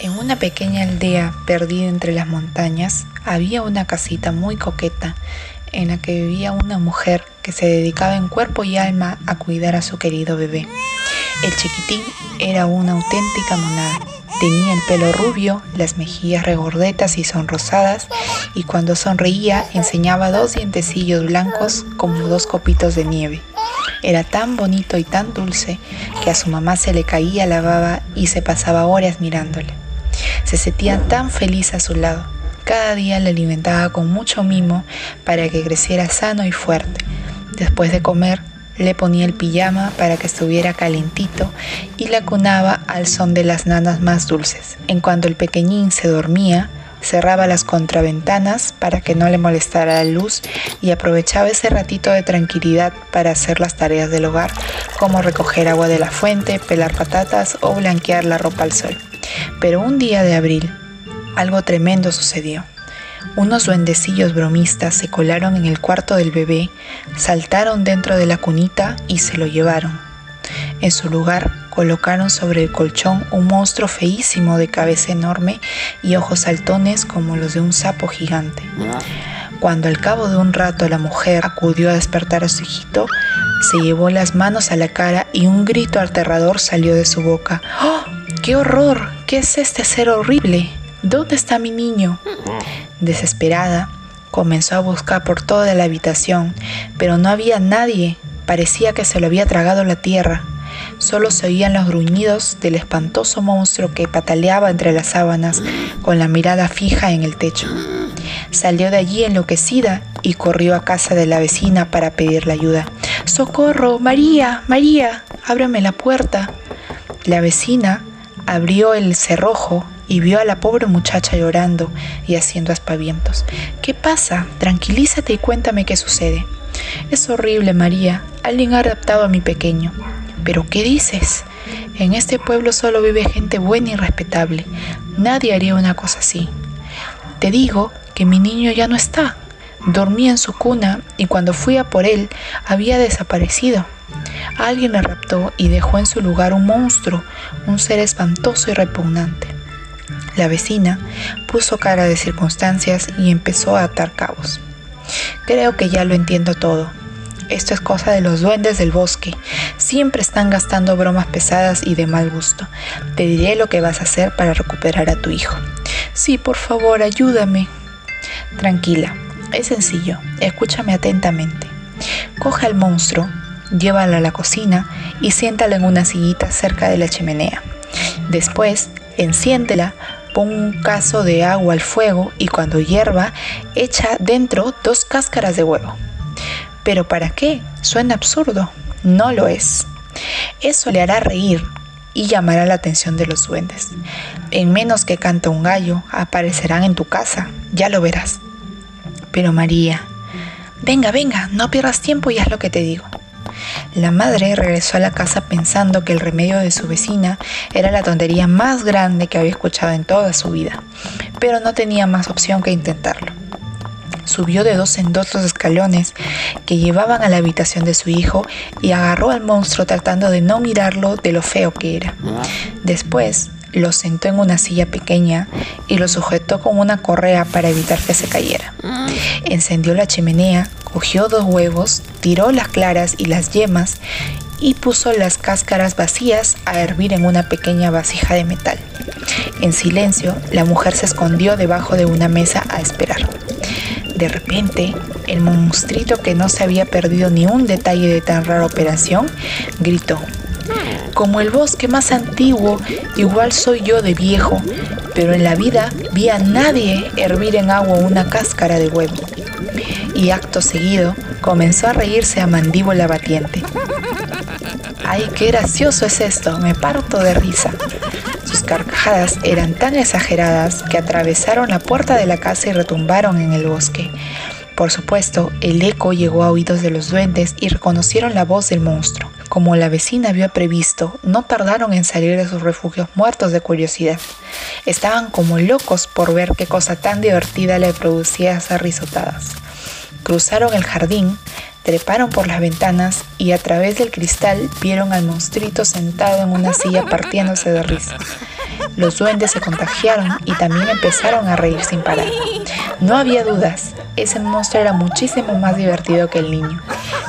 En una pequeña aldea perdida entre las montañas había una casita muy coqueta en la que vivía una mujer que se dedicaba en cuerpo y alma a cuidar a su querido bebé. El chiquitín era una auténtica monada. Tenía el pelo rubio, las mejillas regordetas y sonrosadas, y cuando sonreía enseñaba dos dientecillos blancos como dos copitos de nieve. Era tan bonito y tan dulce que a su mamá se le caía la baba y se pasaba horas mirándole. Se sentía tan feliz a su lado. Cada día le alimentaba con mucho mimo para que creciera sano y fuerte. Después de comer, le ponía el pijama para que estuviera calentito y la cunaba al son de las nanas más dulces. En cuanto el pequeñín se dormía, cerraba las contraventanas para que no le molestara la luz y aprovechaba ese ratito de tranquilidad para hacer las tareas del hogar, como recoger agua de la fuente, pelar patatas o blanquear la ropa al sol. Pero un día de abril, algo tremendo sucedió. Unos duendecillos bromistas se colaron en el cuarto del bebé, saltaron dentro de la cunita y se lo llevaron. En su lugar colocaron sobre el colchón un monstruo feísimo de cabeza enorme y ojos saltones como los de un sapo gigante. Cuando al cabo de un rato la mujer acudió a despertar a su hijito, se llevó las manos a la cara y un grito aterrador salió de su boca. ¡Oh! ¡Qué horror! ¿Qué es este ser horrible? ¿Dónde está mi niño? Desesperada, comenzó a buscar por toda la habitación, pero no había nadie. Parecía que se lo había tragado la tierra. Solo se oían los gruñidos del espantoso monstruo que pataleaba entre las sábanas con la mirada fija en el techo. Salió de allí enloquecida y corrió a casa de la vecina para pedirle ayuda. ¡Socorro! María, María, ábreme la puerta. La vecina abrió el cerrojo y vio a la pobre muchacha llorando y haciendo aspavientos. ¿Qué pasa? Tranquilízate y cuéntame qué sucede. Es horrible, María. Alguien ha raptado a mi pequeño. ¿Pero qué dices? En este pueblo solo vive gente buena y respetable. Nadie haría una cosa así. Te digo que mi niño ya no está. Dormía en su cuna y cuando fui a por él había desaparecido. Alguien le raptó y dejó en su lugar un monstruo, un ser espantoso y repugnante. La vecina puso cara de circunstancias y empezó a atar cabos. Creo que ya lo entiendo todo. Esto es cosa de los duendes del bosque. Siempre están gastando bromas pesadas y de mal gusto. Te diré lo que vas a hacer para recuperar a tu hijo. Sí, por favor, ayúdame. Tranquila, es sencillo. Escúchame atentamente. Coge al monstruo, llévalo a la cocina y siéntalo en una sillita cerca de la chimenea. Después, enciéndela, pon un caso de agua al fuego y cuando hierva, echa dentro dos cáscaras de huevo. ¿Pero para qué? Suena absurdo. No lo es. Eso le hará reír y llamará la atención de los duendes. En menos que canta un gallo, aparecerán en tu casa. Ya lo verás. Pero María, venga, venga, no pierdas tiempo y haz lo que te digo. La madre regresó a la casa pensando que el remedio de su vecina era la tontería más grande que había escuchado en toda su vida, pero no tenía más opción que intentarlo. Subió de dos en dos los escalones que llevaban a la habitación de su hijo y agarró al monstruo tratando de no mirarlo de lo feo que era. Después lo sentó en una silla pequeña y lo sujetó con una correa para evitar que se cayera. Encendió la chimenea, cogió dos huevos, tiró las claras y las yemas y puso las cáscaras vacías a hervir en una pequeña vasija de metal. En silencio, la mujer se escondió debajo de una mesa a esperar. De repente, el monstruito que no se había perdido ni un detalle de tan rara operación, gritó. Como el bosque más antiguo, igual soy yo de viejo, pero en la vida vi a nadie hervir en agua una cáscara de huevo. Y acto seguido comenzó a reírse a mandíbula batiente. ¡Ay, qué gracioso es esto! Me parto de risa. Sus carcajadas eran tan exageradas que atravesaron la puerta de la casa y retumbaron en el bosque. Por supuesto, el eco llegó a oídos de los duendes y reconocieron la voz del monstruo. Como la vecina había previsto, no tardaron en salir de sus refugios muertos de curiosidad. Estaban como locos por ver qué cosa tan divertida le producía esas risotadas. Cruzaron el jardín, treparon por las ventanas y a través del cristal vieron al monstruito sentado en una silla partiéndose de risa. Los duendes se contagiaron y también empezaron a reír sin parar. No había dudas, ese monstruo era muchísimo más divertido que el niño,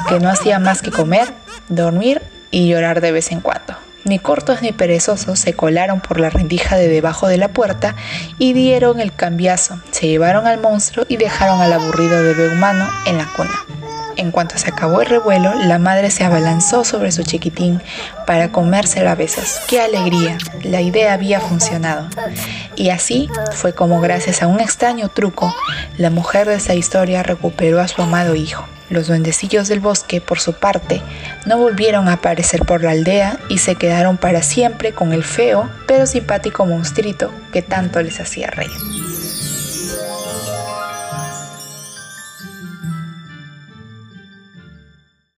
que no hacía más que comer, dormir y llorar de vez en cuando. Ni cortos ni perezosos se colaron por la rendija de debajo de la puerta y dieron el cambiazo. Se llevaron al monstruo y dejaron al aburrido bebé humano en la cuna. En cuanto se acabó el revuelo, la madre se abalanzó sobre su chiquitín para comérselo a besos. ¡Qué alegría! La idea había funcionado. Y así fue como gracias a un extraño truco, la mujer de esa historia recuperó a su amado hijo. Los duendecillos del bosque, por su parte, no volvieron a aparecer por la aldea y se quedaron para siempre con el feo pero simpático monstruito que tanto les hacía reír.